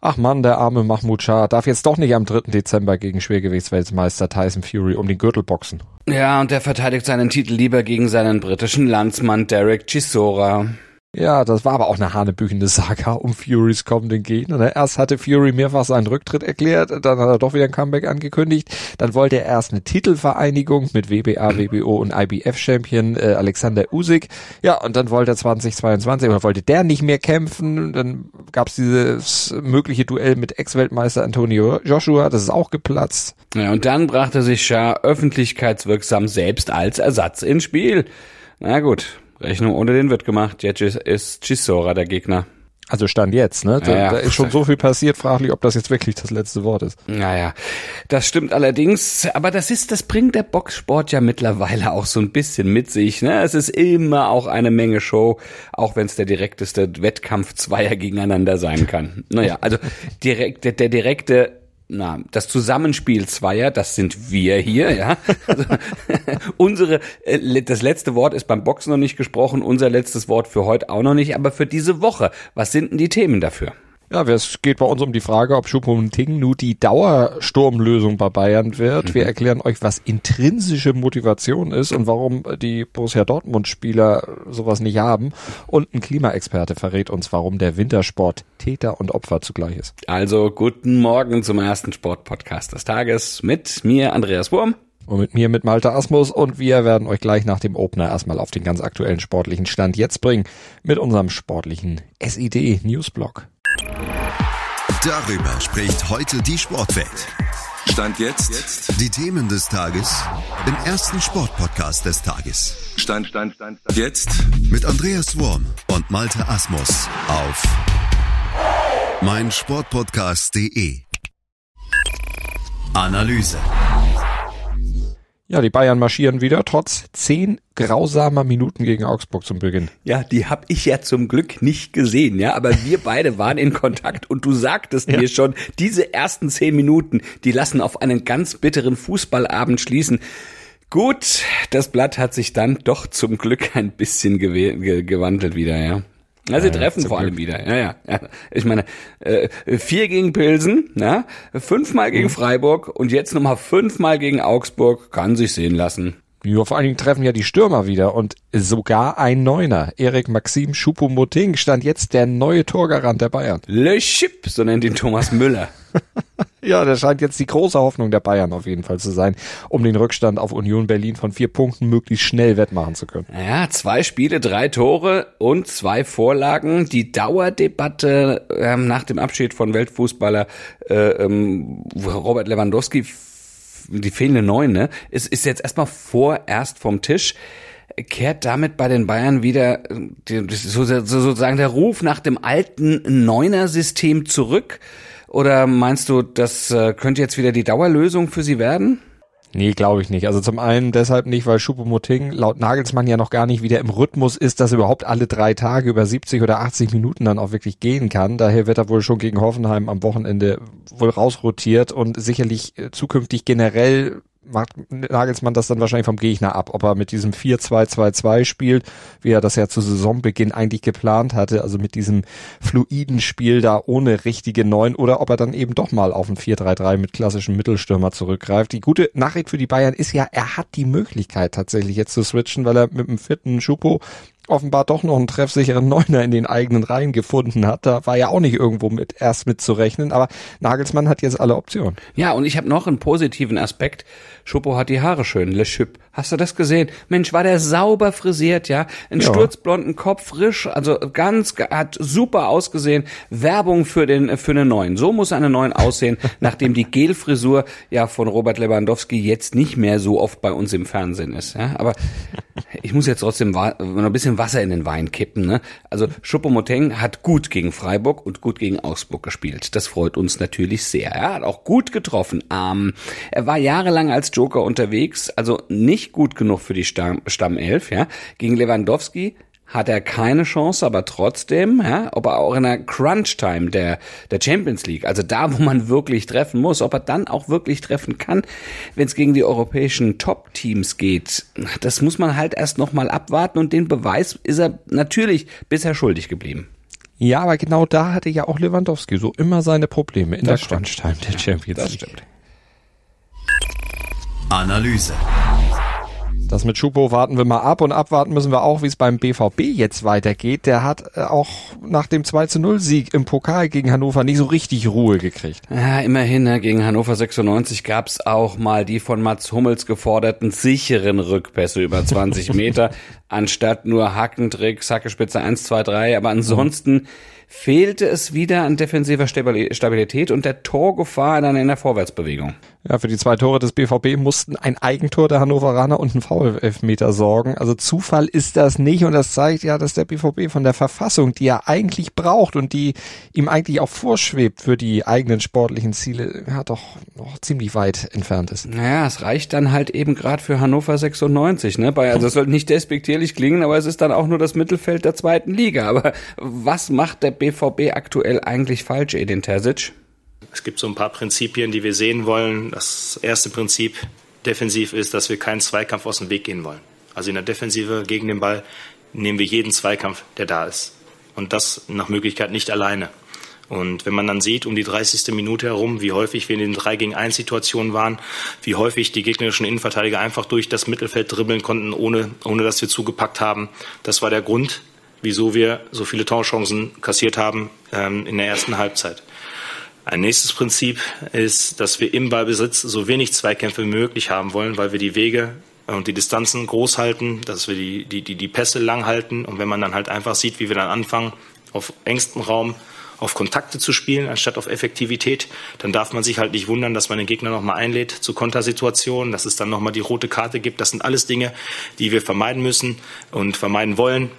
Ach man, der arme Mahmoud Shah darf jetzt doch nicht am 3. Dezember gegen Schwergewichtsweltmeister Tyson Fury um den Gürtel boxen. Ja, und der verteidigt seinen Titel lieber gegen seinen britischen Landsmann Derek Chisora. Ja, das war aber auch eine hanebüchende Saga um Furys kommenden Gegner. Ne? Erst hatte Fury mehrfach seinen Rücktritt erklärt, dann hat er doch wieder ein Comeback angekündigt. Dann wollte er erst eine Titelvereinigung mit WBA, WBO und IBF-Champion äh, Alexander Usyk. Ja, und dann wollte er 2022 oder wollte der nicht mehr kämpfen. Dann gab es dieses mögliche Duell mit Ex-Weltmeister Antonio Joshua, das ist auch geplatzt. Ja, und dann brachte sich Shah öffentlichkeitswirksam selbst als Ersatz ins Spiel. Na gut, Rechnung ohne den wird gemacht. Jetzt ist Chisora der Gegner. Also Stand jetzt, ne? Da, Ja, da ist schon so viel passiert, fraglich, ob das jetzt wirklich das letzte Wort ist. Naja, das stimmt allerdings, aber das ist, das bringt der Boxsport ja mittlerweile auch so ein bisschen mit sich. Ne? Es ist immer auch eine Menge Show, auch wenn es der direkteste Wettkampf zweier gegeneinander sein kann. Naja, also direkt, der, der direkte na, das Zusammenspiel zweier, das sind wir hier, ja. Also, unsere, äh, das letzte Wort ist beim Boxen noch nicht gesprochen, unser letztes Wort für heute auch noch nicht, aber für diese Woche, was sind denn die Themen dafür? Ja, es geht bei uns um die Frage, ob Choupo-Moting nun die Dauersturmlösung bei Bayern wird. Wir erklären euch, was intrinsische Motivation ist und warum die Borussia Dortmund-Spieler sowas nicht haben. Und ein Klimaexperte verrät uns, warum der Wintersport Täter und Opfer zugleich ist. Also guten Morgen zum ersten Sportpodcast des Tages mit mir, Andreas Wurm. Und mit mir, mit Malte Asmus. Und wir werden euch gleich nach dem Opener erstmal auf den ganz aktuellen sportlichen Stand jetzt bringen mit unserem sportlichen SID Newsblog. Darüber spricht heute die Sportwelt. Stand jetzt. Die Themen des Tages im ersten Sportpodcast des Tages. Stand, Stand, Stand, Stand. Jetzt. Mit Andreas Worm und Malte Asmus auf meinsportpodcast.de. Analyse. Ja, die Bayern marschieren wieder, trotz zehn grausamer Minuten gegen Augsburg zum Beginn. Ja, die hab ich ja zum Glück nicht gesehen, ja, aber wir beide waren in Kontakt und du sagtest Ja. mir schon, diese ersten zehn Minuten, die lassen auf einen ganz bitteren Fußballabend schließen. Gut, das Blatt hat sich dann doch zum Glück ein bisschen gewandelt wieder, ja. Ja, sie Ja, treffen vor allem Glück. wieder. Ja, ja, ja. Ich meine, äh, vier gegen Pilsen, ja, fünfmal Mhm. gegen Freiburg und jetzt nochmal fünfmal gegen Augsburg, kann sich sehen lassen. Ja, vor allen Dingen treffen ja die Stürmer wieder und sogar ein Neuner. Erik Maxim Choupo-Moting stand jetzt der neue Torgarant der Bayern. Le Chip, so nennt ihn Thomas Müller. Ja, der scheint jetzt die große Hoffnung der Bayern auf jeden Fall zu sein, um den Rückstand auf Union Berlin von vier Punkten möglichst schnell wettmachen zu können. Ja, zwei Spiele, drei Tore und zwei Vorlagen. Die Dauerdebatte ähm, nach dem Abschied von Weltfußballer äh, ähm, Robert Lewandowski, die fehlende Neun, ne, ist, ist jetzt erstmal vorerst vom Tisch. Kehrt damit bei den Bayern wieder äh, das sozusagen der Ruf nach dem alten Neuner-System zurück? Oder meinst du, das äh, könnte jetzt wieder die Dauerlösung für sie werden? Nee, glaube ich nicht. Also zum einen deshalb nicht, weil Choupo-Moting laut Nagelsmann ja noch gar nicht wieder im Rhythmus ist, dass er überhaupt alle drei Tage über 70 oder 80 Minuten dann auch wirklich gehen kann. Daher wird er wohl schon gegen Hoffenheim am Wochenende wohl rausrotiert und sicherlich äh, zukünftig generell macht Nagelsmann das dann wahrscheinlich vom Gegner ab, ob er mit diesem 4-2-2-2 spielt, wie er das ja zu Saisonbeginn eigentlich geplant hatte, also mit diesem fluiden Spiel da ohne richtige Neun oder ob er dann eben doch mal auf ein 4-3-3 mit klassischem Mittelstürmer zurückgreift. Die gute Nachricht für die Bayern ist ja, er hat die Möglichkeit tatsächlich jetzt zu switchen, weil er mit einem fitten Schupo offenbar doch noch einen treffsicheren Neuner in den eigenen Reihen gefunden hat. Da war ja auch nicht irgendwo mit erst mitzurechnen, aber Nagelsmann hat jetzt alle Optionen. Ja, und ich habe noch einen positiven Aspekt. Schuppo hat die Haare schön, Le Chip. Hast du das gesehen? Mensch, war der sauber frisiert, ja? Ein Ja. sturzblonden Kopf, frisch, also ganz, hat super ausgesehen. Werbung für den, für einen neuen. So muss eine neuen aussehen, nachdem die Gelfrisur ja von Robert Lewandowski jetzt nicht mehr so oft bei uns im Fernsehen ist, ja? Aber ich muss jetzt trotzdem noch ein bisschen Wasser in den Wein kippen, ne? Also Choupo-Moting hat gut gegen Freiburg und gut gegen Augsburg gespielt. Das freut uns natürlich sehr. Er hat auch gut getroffen. Ähm, er war jahrelang als Joker unterwegs, also nicht gut genug für die Stamm Stammelf, ja? Gegen Lewandowski hat er keine Chance, aber trotzdem, ja, ob er auch in der Crunch-Time der, der Champions League, also da, wo man wirklich treffen muss, ob er dann auch wirklich treffen kann, wenn es gegen die europäischen Top-Teams geht, das muss man halt erst nochmal abwarten und den Beweis ist er natürlich bisher schuldig geblieben. Ja, aber genau da hatte ja auch Lewandowski so immer seine Probleme in Das der. Crunch-Time der Champions Das League. stimmt. Analyse. Das mit Schupo warten wir mal ab und abwarten müssen wir auch, wie es beim BVB jetzt weitergeht. Der hat äh, auch nach dem 2 zu 0 Sieg im Pokal gegen Hannover nicht so richtig Ruhe gekriegt. Ja, immerhin, ne, gegen Hannover 96 gab's auch mal die von Mats Hummels geforderten sicheren Rückpässe über 20 Meter, anstatt nur Hackentrick, Hackespitze 1, 2, 3. Aber ansonsten fehlte es wieder an defensiver Stabili- Stabilität und der Torgefahr dann in der Vorwärtsbewegung. Ja, für die zwei Tore des BVB mussten ein Eigentor der Hannoveraner und ein Foul-Elfmeter sorgen. Also Zufall ist das nicht und das zeigt ja, dass der BVB von der Verfassung, die er eigentlich braucht und die ihm eigentlich auch vorschwebt für die eigenen sportlichen Ziele, ja doch noch ziemlich weit entfernt ist. Naja, es reicht dann halt eben gerade für Hannover 96, ne? Bei, also es soll nicht despektierlich klingen, aber es ist dann auch nur das Mittelfeld der zweiten Liga. Aber was macht der BVB aktuell eigentlich falsch, Edin Terzic? Es gibt so ein paar Prinzipien, die wir sehen wollen. Das erste Prinzip defensiv ist, dass wir keinen Zweikampf aus dem Weg gehen wollen. Also in der Defensive gegen den Ball nehmen wir jeden Zweikampf, der da ist. Und das nach Möglichkeit nicht alleine. Und wenn man dann sieht, um die 30. Minute herum, wie häufig wir in den 3 gegen 1 Situationen waren, wie häufig die gegnerischen Innenverteidiger einfach durch das Mittelfeld dribbeln konnten, ohne, ohne dass wir zugepackt haben, das war der Grund, wieso wir so viele Torchancen kassiert haben ähm, in der ersten Halbzeit. Ein nächstes Prinzip ist, dass wir im Ballbesitz so wenig Zweikämpfe wie möglich haben wollen, weil wir die Wege und die Distanzen groß halten, dass wir die, die, die, die Pässe lang halten. Und wenn man dann halt einfach sieht, wie wir dann anfangen, auf engstem Raum auf Kontakte zu spielen, anstatt auf Effektivität, dann darf man sich halt nicht wundern, dass man den Gegner nochmal einlädt zu Kontersituationen, dass es dann nochmal die rote Karte gibt. Das sind alles Dinge, die wir vermeiden müssen und vermeiden wollen.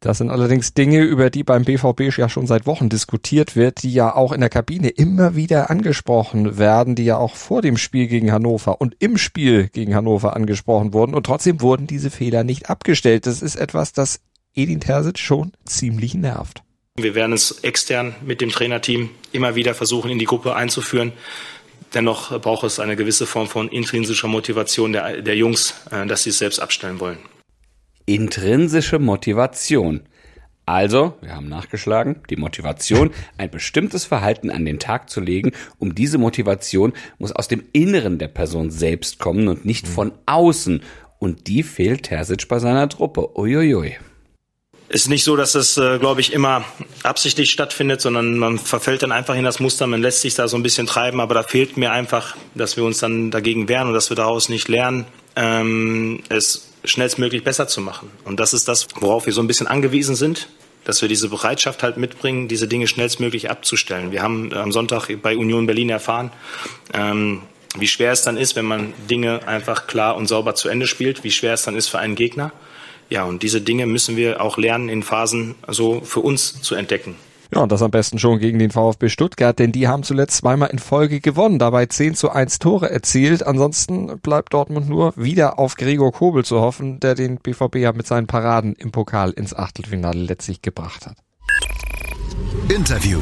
Das sind allerdings Dinge, über die beim BVB ja schon seit Wochen diskutiert wird, die ja auch in der Kabine immer wieder angesprochen werden, die ja auch vor dem Spiel gegen Hannover und im Spiel gegen Hannover angesprochen wurden und trotzdem wurden diese Fehler nicht abgestellt. Das ist etwas, das Edin Terzic schon ziemlich nervt. Wir werden es extern mit dem Trainerteam immer wieder versuchen, in die Gruppe einzuführen. Dennoch braucht es eine gewisse Form von intrinsischer Motivation der, der Jungs, äh, dass sie es selbst abstellen wollen. Intrinsische Motivation. Also, wir haben nachgeschlagen, die Motivation, ein bestimmtes Verhalten an den Tag zu legen, um diese Motivation muss aus dem Inneren der Person selbst kommen und nicht von außen. Und die fehlt Terzic bei seiner Truppe. Uiuiui. ist nicht so, dass das, äh, glaube ich, immer absichtlich stattfindet, sondern man verfällt dann einfach in das Muster, man lässt sich da so ein bisschen treiben, aber da fehlt mir einfach, dass wir uns dann dagegen wehren und dass wir daraus nicht lernen, ähm, es schnellstmöglich besser zu machen. Und das ist das, worauf wir so ein bisschen angewiesen sind, dass wir diese Bereitschaft halt mitbringen, diese Dinge schnellstmöglich abzustellen. Wir haben am Sonntag bei Union Berlin erfahren, ähm, wie schwer es dann ist, wenn man Dinge einfach klar und sauber zu Ende spielt, wie schwer es dann ist für einen Gegner. Ja, und diese Dinge müssen wir auch lernen, in Phasen so für uns zu entdecken. Ja, und das am besten schon gegen den VfB Stuttgart, denn die haben zuletzt zweimal in Folge gewonnen, dabei 10 zu 1 Tore erzielt. Ansonsten bleibt Dortmund nur wieder auf Gregor Kobel zu hoffen, der den BVB ja mit seinen Paraden im Pokal ins Achtelfinale letztlich gebracht hat. Interview.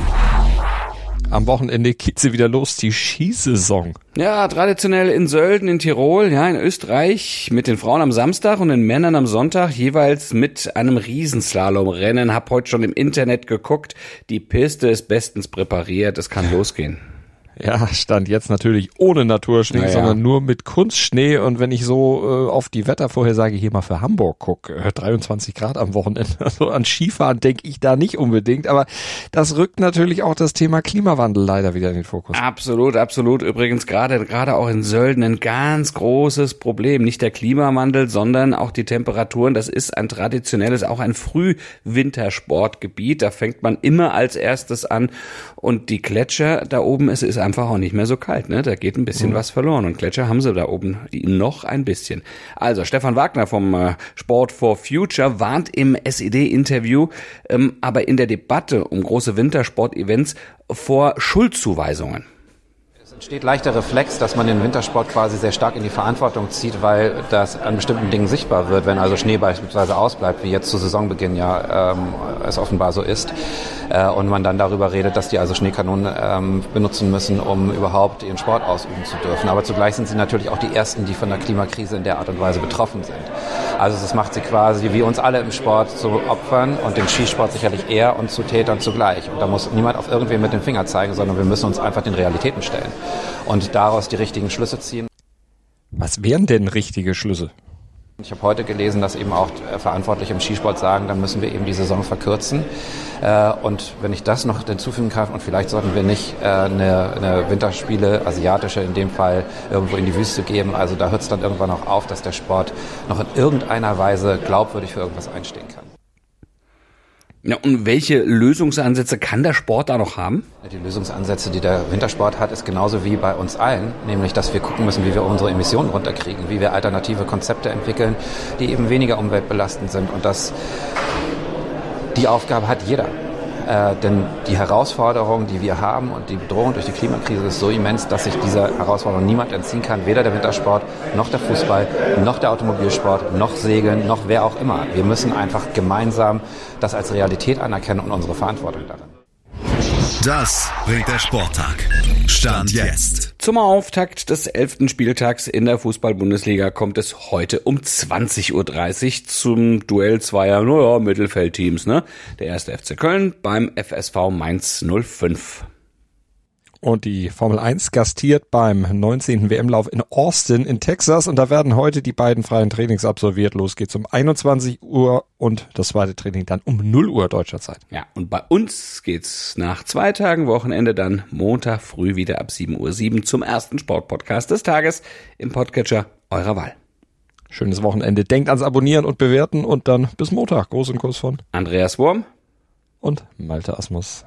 Am Wochenende geht sie wieder los, die Skisaison. Ja, traditionell in Sölden in Tirol, ja, in Österreich mit den Frauen am Samstag und den Männern am Sonntag jeweils mit einem Riesenslalomrennen. Hab heute schon im Internet geguckt. Die Piste ist bestens präpariert. Es kann losgehen. Ja, stand jetzt natürlich ohne Naturschnee, Naja. sondern nur mit Kunstschnee. Und wenn ich so äh, auf die Wettervorhersage hier mal für Hamburg gucke, äh, 23 Grad am Wochenende, also an Skifahren denke ich da nicht unbedingt. Aber das rückt natürlich auch das Thema Klimawandel leider wieder in den Fokus. Absolut, absolut. Übrigens gerade gerade auch in Sölden ein ganz großes Problem. Nicht der Klimawandel, sondern auch die Temperaturen. Das ist ein traditionelles, auch ein Frühwintersportgebiet. Da fängt man immer als erstes an. Und die Gletscher da oben, es ist einfach auch nicht mehr so kalt. Ne? Da geht ein bisschen was verloren. Und Gletscher haben sie da oben noch ein bisschen. Also Stefan Wagner vom äh, Sport for Future warnt im SED-Interview, ähm, aber in der Debatte um große Wintersport-Events vor Schuldzuweisungen. Entsteht leicht der Reflex, dass man den Wintersport quasi sehr stark in die Verantwortung zieht, weil das an bestimmten Dingen sichtbar wird, wenn also Schnee beispielsweise ausbleibt, wie jetzt zu Saisonbeginn ja ähm, es offenbar so ist. Äh, und man dann darüber redet, dass die also Schneekanonen ähm, benutzen müssen, um überhaupt ihren Sport ausüben zu dürfen. Aber zugleich sind sie natürlich auch die Ersten, die von der Klimakrise in der Art und Weise betroffen sind. Also es macht sie quasi wie uns alle im Sport zu Opfern und den Skisport sicherlich eher und zu Tätern zugleich. Und da muss niemand auf irgendwen mit dem Finger zeigen, sondern wir müssen uns einfach den Realitäten stellen und daraus die richtigen Schlüsse ziehen. Was wären denn richtige Schlüsse? Ich habe heute gelesen, dass eben auch Verantwortliche im Skisport sagen, dann müssen wir eben die Saison verkürzen. Äh, und wenn ich das noch hinzufügen kann, und vielleicht sollten wir nicht äh, eine, eine Winterspiele, asiatische in dem Fall, irgendwo in die Wüste geben. Also da hört es dann irgendwann auch auf, dass der Sport noch in irgendeiner Weise glaubwürdig für irgendwas einstehen kann. Ja, und welche Lösungsansätze kann der Sport da noch haben? Die Lösungsansätze, die der Wintersport hat, ist genauso wie bei uns allen, nämlich dass wir gucken müssen, wie wir unsere Emissionen runterkriegen, wie wir alternative Konzepte entwickeln, die eben weniger umweltbelastend sind. Und das, die Aufgabe hat jeder. Äh, denn die Herausforderung, die wir haben und die Bedrohung durch die Klimakrise ist so immens, dass sich dieser Herausforderung niemand entziehen kann. Weder der Wintersport, noch der Fußball, noch der Automobilsport, noch Segeln, noch wer auch immer. Wir müssen einfach gemeinsam das als Realität anerkennen und unsere Verantwortung darin. Das bringt der Sporttag. Stand jetzt. Zum Auftakt des elften Spieltags in der Fußball-Bundesliga kommt es heute um 20.30 Uhr zum Duell zweier, naja, Mittelfeldteams, ne? Der erste FC Köln beim FSV Mainz 05. Und die Formel 1 gastiert beim 19. WM-Lauf in Austin in Texas und da werden heute die beiden freien Trainings absolviert. Los geht's um 21 Uhr und das zweite Training dann um 0 Uhr deutscher Zeit. Ja, und bei uns geht's nach zwei Tagen Wochenende dann Montag früh wieder ab 7.07 Uhr zum ersten Sportpodcast des Tages im Podcatcher eurer Wahl. Schönes Wochenende. Denkt ans Abonnieren und Bewerten und dann bis Montag. Großen Kuss von Andreas Wurm und Malte Asmus.